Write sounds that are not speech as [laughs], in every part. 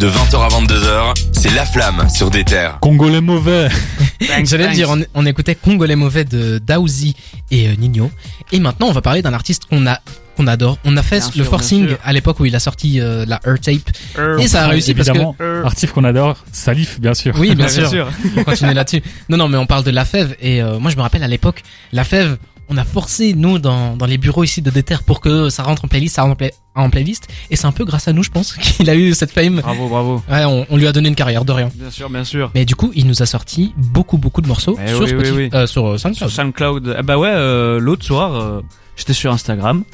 De 20h à 22h, c'est La Flamme sur des terres. Congolais mauvais. J'allais le dire, on, on écoutait Congolais mauvais de Daouzi et euh, Nino. Et maintenant, on va parler d'un artiste qu'on a qu'on adore. On a fait Bien le sûr, bien forcing à l'époque où il a sorti euh, la Earth Tape. Et ça a réussi parce que artiste qu'on adore, Salif, bien sûr. Oui, bien Bien sûr. sûr. On continue là-dessus. Non, non, mais on parle de la fève. Et euh, moi, je me rappelle à l'époque, la fève, on a forcé, nous, dans, dans les bureaux ici de Déter pour que ça rentre en playlist, ça rentre en, play- en playlist. Et c'est un peu grâce à nous, je pense, [laughs] qu'il a eu cette fame. Bravo, bravo. Ouais, on, on lui a donné une carrière de rien. Bien sûr, bien sûr. Mais du coup, il nous a sorti beaucoup, beaucoup de morceaux Eh sur oui, oui, Spotify, oui. euh, sur euh, Sur SoundCloud. SoundCloud. Ah bah ouais, euh, l'autre soir, j'étais sur Instagram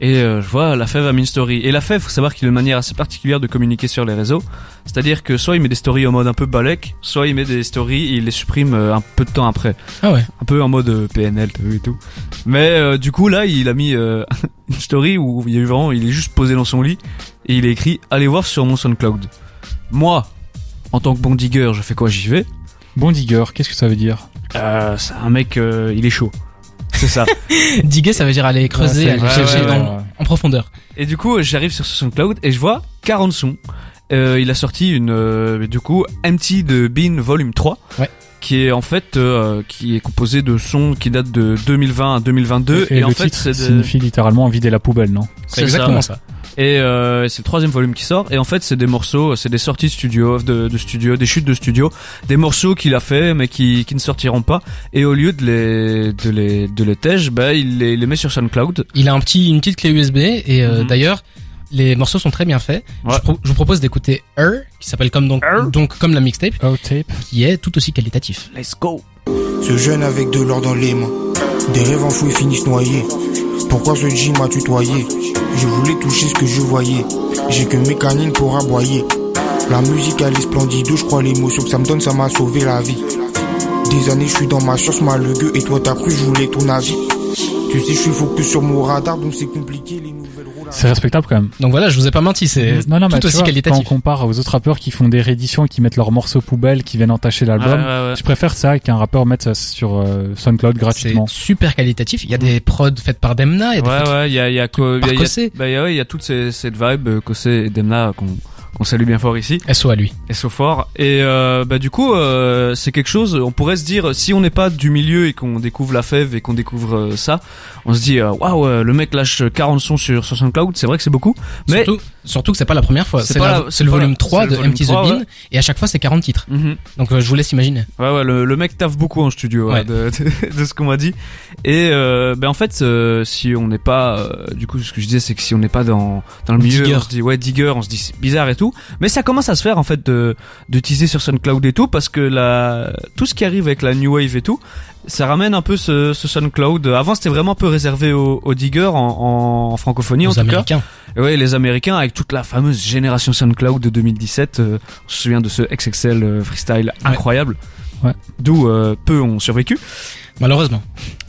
et euh, je vois la fève a mis une story. Et la fève, faut savoir qu'il a une manière assez particulière de communiquer sur les réseaux. C'est-à-dire que soit il met des stories en mode un peu balèque, soit il met des stories et il les supprime euh, un peu de temps après. Ah ouais. Un peu en mode euh, PNL, t'as vu et tout. Mais euh, du coup là, il a mis euh, [laughs] une story où il y a eu vraiment, il est juste posé dans son lit et il a écrit allez voir sur mon SoundCloud. Moi, en tant que bon digger, je fais quoi? J'y vais. Bon digger, qu'est-ce que ça veut dire? Euh, c'est un mec, euh, il est chaud. C'est ça. [laughs] Diguer, ça veut dire aller creuser, Ouais, aller c'est- chercher ouais, dans- ouais. en profondeur. Et du coup, j'arrive sur ce SoundCloud et je vois 40 sons. Euh, il a sorti une, euh, du coup, Empty de Bean Volume 3. Ouais. Qui est en fait, euh, qui est composé de sons qui datent de 2020 à 2022. Et, en le fait, titre c'est de- signifie littéralement vider la poubelle, non? C'est c'est exactement ça. Et euh, c'est le troisième volume qui sort. Et en fait, c'est des morceaux, c'est des sorties de studio, de, de studio, des chutes de studio, des morceaux qu'il a fait mais qui, qui ne sortiront pas. Et au lieu de les, de les, de les tège, bah, il les, met sur SoundCloud. Il a un petit, une petite clé USB et euh, Mhm. d'ailleurs, les morceaux sont très bien faits. Ouais. Je, pro- je vous propose d'écouter Her, qui s'appelle comme donc, Her. donc comme la mixtape, qui est tout aussi qualitatif. Let's go. Ce jeune avec de l'or dans les mains. Des rêves enfouis finissent noyés. Pourquoi ce G m'a tutoyé? Je voulais toucher ce que je voyais. J'ai que mes canines pour aboyer. La musique elle est splendide, je crois l'émotion que ça me donne, ça m'a sauvé la vie. Des années je suis dans ma chance, malheureux, et toi t'as cru je voulais ton avis. Tu sais, je suis focus sur mon radar, donc c'est compliqué les. C'est respectable quand même. Donc voilà, je vous ai pas menti, c'est non, non, mais tout tu aussi vois, quand on qualitatif. compare aux autres rappeurs qui font des rééditions et qui mettent leurs morceaux poubelles, qui viennent entacher l'album, Ouais, ouais, ouais. je préfère ça qu'un rappeur mette ça sur euh, SoundCloud C'est gratuitement. super qualitatif. Il y a des prods faites par Demna, il y a des Ouais, trucs- ouais, il y a, il y a, co- il y a, par il y a- Kossé. bah, il y a, ouais, il y a toute ces- cette vibe, Kossé et Demna, qu'on, qu'on salue bien fort ici. SO à lui. so fort. Et euh, bah du coup, euh, c'est quelque chose. On pourrait se dire, si on n'est pas du milieu et qu'on découvre la fève et qu'on découvre euh, ça, on se dit, waouh, le mec lâche 40 sons sur, sur SoundCloud. C'est vrai que c'est beaucoup, mais Surtout, surtout que c'est pas la première fois. C'est le volume la- 3 c'est de Empty the 3, Bean ouais. et à chaque fois c'est 40 titres. Mhm. Donc je vous laisse imaginer. Ouais, ouais, le, le mec taffe beaucoup en studio, ouais, Ouais. de, de, [laughs] de ce qu'on m'a dit. Et ben en fait, si on n'est pas, du coup, ce que je disais, c'est que si on n'est pas dans dans le milieu, Digger. on se dit ouais, digger, on se dit c'est bizarre et tout. Mais ça commence à se faire en fait de d'utiliser sur SoundCloud et tout, parce que la tout ce qui arrive avec la new wave et tout, ça ramène un peu ce, ce SoundCloud. Avant, c'était vraiment un peu réservé aux, aux diggers en, en francophonie en Aux tout Américains. cas. Et ouais, les Américains avec toute la fameuse génération SoundCloud de 2017. euh, on se souvient de ce XXL euh, freestyle incroyable. Ouais. D'où euh, peu ont survécu. Malheureusement.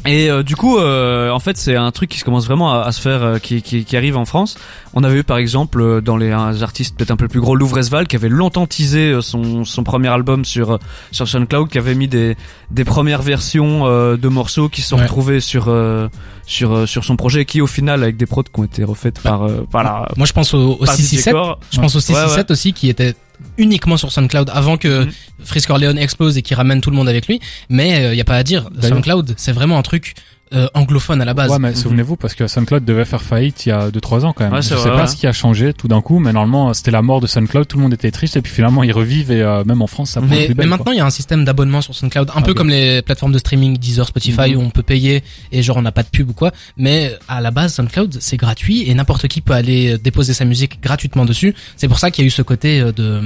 Et euh, du coup, euh, en fait, c'est un truc qui se commence vraiment à, à se faire, euh, qui, qui, qui arrive en France. On avait eu par exemple euh, dans les artistes peut-être un peu plus gros, Louvresval, qui avait longtemps teasé euh, son, son premier album sur euh, sur SoundCloud, qui avait mis des des premières versions euh, de morceaux qui se sont Ouais. retrouvés sur euh, sur euh, sur son projet, qui au final avec des prods qui ont été refaites par euh, voilà Moi je pense au, au par 667. DJ Core. Je pense au Ouais, 667 ouais. aussi qui était uniquement sur SoundCloud avant que Mhm. Frisk Orleans explose et qui ramène tout le monde avec lui. Mais il y a pas à dire. SoundCloud, c'est vraiment un truc euh, anglophone à la base. Ouais, mais Mhm. souvenez-vous, parce que SoundCloud devait faire faillite il y a 2-3 ans quand même. Ouais, je c'est sais vrai, pas ouais. ce qui a changé tout d'un coup, mais normalement c'était la mort de SoundCloud, tout le monde était triste et puis finalement ils revivent et euh, même en France ça prend Mais, plus mais belle, maintenant, il y a un système d'abonnement sur SoundCloud, un Ah, peu bien. comme les plateformes de streaming Deezer, Spotify, Mhm. où on peut payer et genre on n'a pas de pub ou quoi. Mais à la base, SoundCloud, c'est gratuit et n'importe qui peut aller euh, déposer sa musique gratuitement dessus. C'est pour ça qu'il y a eu ce côté euh, de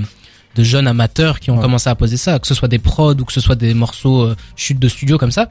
de jeunes amateurs qui ont Ouais. commencé à poser ça, que ce soit des prods ou que ce soit des morceaux euh, chutes de studio comme ça.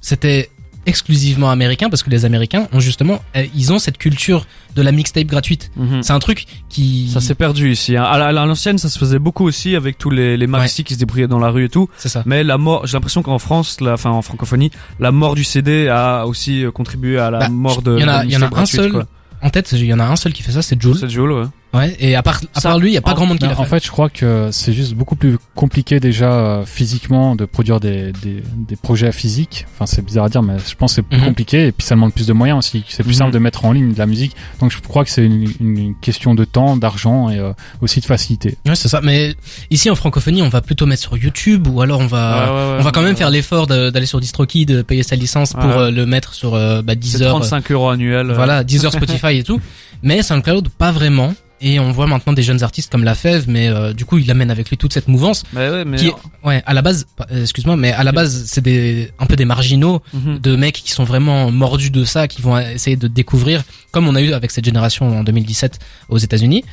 C'était exclusivement américain parce que les Américains ont justement, euh, ils ont cette culture de la mixtape gratuite. Mhm. C'est un truc qui, Ça s'est perdu ici. Hein. À la- à l'ancienne, ça se faisait beaucoup aussi avec tous les, les maxi qui se débrouillaient dans la rue et tout. c'est ça. Mais la mort, j'ai l'impression qu'en France, la, enfin en francophonie, la mort du CD a aussi euh, contribué à la Bah, mort de. il y en a- y en un gratuite, seul quoi. En tête, il y en a un seul qui fait ça, c'est Jules. C'est Joule, ouais. Ouais. Et à part, à Ça, part lui, il y a pas en- grand monde qui l'a en fait. fait, je crois que c'est juste beaucoup plus compliqué déjà euh, physiquement de produire des, des, des projets physiques. Enfin, c'est bizarre à dire, mais je pense que c'est plus Mhm. compliqué et puis ça demande plus de moyens aussi. C'est plus Mhm. simple de mettre en ligne de la musique. Donc, je crois que c'est une, une question de temps, d'argent et euh, aussi de facilité. Ouais, c'est ça. Mais ici en francophonie, on va plutôt mettre sur YouTube ou alors on va, Ouais, ouais, ouais. on va quand même faire l'effort d'aller sur DistroKid, de payer sa licence pour Ouais. euh, le mettre sur euh, bah, C'est 10 heures. 35 euros annuels. Voilà, Deezer, Spotify et tout. [laughs] Mais SoundCloud, pas vraiment. Et on voit maintenant des jeunes artistes comme La Fève, mais euh, du coup, il amène avec lui toute cette mouvance. Mais ouais, mais Qui est- Ouais, à la base, euh, excuse-moi, mais à la base, c'est des un peu des marginaux Mhm. de mecs qui sont vraiment mordus de ça, qui vont essayer de découvrir, comme on a eu avec cette génération en 2017 aux États-Unis.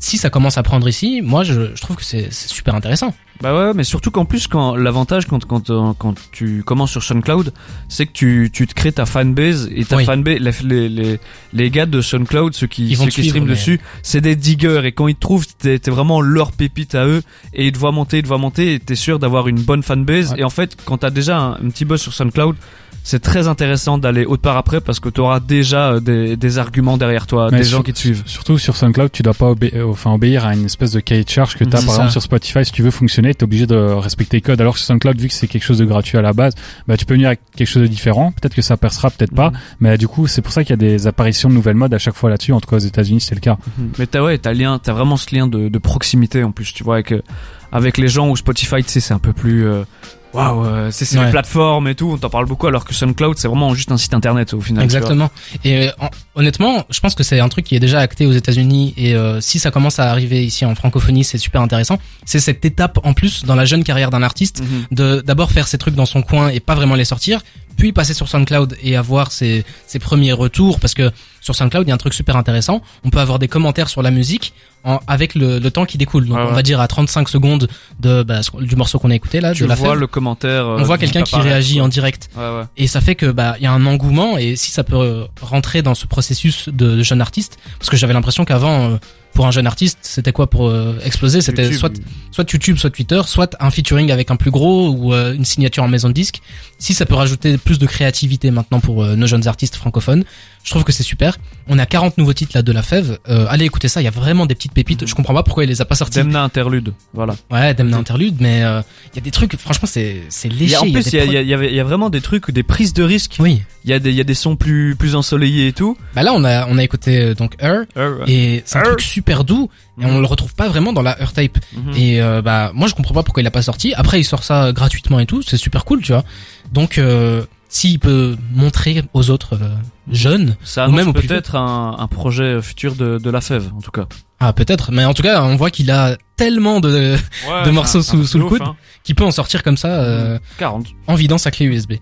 Si ça commence à prendre ici, moi, je, je trouve que c'est super intéressant. Bah ouais, mais surtout qu'en plus, quand l'avantage quand quand euh, quand tu commences sur SoundCloud, c'est que tu tu te crées ta fanbase et ta Oui. fanbase, les, les les gars de SoundCloud, ceux qui Ils ceux qui streament mais- dessus, c'est des diggers et quand ils te trouvent, t'es t'es vraiment leur pépite à eux et ils te voient monter, ils te voient monter et t'es sûr d'avoir une bonne fanbase. Ouais. Et en fait, quand t'as déjà un, un petit buzz sur SoundCloud. C'est très intéressant d'aller autre part après parce que tu auras déjà euh, des, des arguments derrière toi, Mais des sur- gens qui te suivent. Surtout sur SoundCloud, tu dois pas obé- euh, enfin, obéir à une espèce de cahier de charge que tu as par ça. exemple sur Spotify. Si tu veux fonctionner, tu es obligé de respecter les codes. Alors que sur SoundCloud, vu que c'est quelque chose de gratuit à la base, bah, tu peux venir avec quelque chose de différent. Peut-être que ça percera, peut-être pas. Mhm. Mais du coup, c'est pour ça qu'il y a des apparitions de nouvelles modes à chaque fois là-dessus. En tout cas, aux États-Unis, c'est le cas. Mhm. Mais t'as ouais, t'as lien, t'as vraiment ce lien de, de proximité en plus, tu vois, avec euh, avec les gens où Spotify, tu sais, c'est un peu plus euh, waouh, euh, c'est c'est Ouais. plateformes et tout, on t'en parle beaucoup, alors que SoundCloud, c'est vraiment juste un site internet au final. Exactement. Et euh, en- honnêtement, je pense que c'est un truc qui est déjà acté aux États-Unis et euh, si ça commence à arriver ici en francophonie, c'est super intéressant. C'est cette étape en plus dans la jeune carrière d'un artiste Mhm. de d'abord faire ses trucs dans son coin et pas vraiment les sortir, puis passer sur SoundCloud et avoir ses, ses premiers retours parce que sur SoundCloud, il y a un truc super intéressant. On peut avoir des commentaires sur la musique en- avec le, le temps qui découle. Donc Ouais, on va dire à 35 secondes de bah, du morceau qu'on a écouté là, Tu de la vois fève. le commentaire. euh, On voit quelqu'un qui réagit quoi. en direct. Ouais, ouais. Et ça fait que bah il y a un engouement et si ça peut rentrer dans ce processus de, de jeune artiste, parce que j'avais l'impression qu'avant euh, pour un jeune artiste c'était quoi pour euh, exploser, c'était soit soit YouTube, soit Twitter, soit un featuring avec un plus gros ou euh, une signature en maison de disque. Si ça peut rajouter plus de créativité maintenant pour euh, nos jeunes artistes francophones, je trouve que c'est super. On a 40 nouveaux titres là de la Fève. Euh, allez écouter ça, il y a vraiment des petites pépites. Je comprends pas pourquoi il les a pas sortis. Demna interlude, voilà. Ouais, Demna Interlude, mais euh, il y a des trucs. Franchement, c'est c'est léché. y a, en plus, il y a, y y y vraiment des trucs, des prises de risques. Oui. Il y a des, il y a des sons plus, plus ensoleillés et tout. Bah là, on a on a écouté donc Her et c'est un Her. truc super doux et on le retrouve pas vraiment dans la Her Tape. Mhm. Et euh, bah moi je comprends pas pourquoi il a pas sorti. Après il sort ça gratuitement et tout, c'est super cool, tu vois. Donc euh, s'il peut montrer aux autres euh, jeunes, Ça ou même peut-être un, un projet futur de, de la fève, en tout cas. ah peut-être, mais en tout cas on voit qu'il a tellement de Ouais, De morceaux sous- sous le coude. hein. qu'il peut en sortir comme ça euh, 40. en vidant sa clé USB.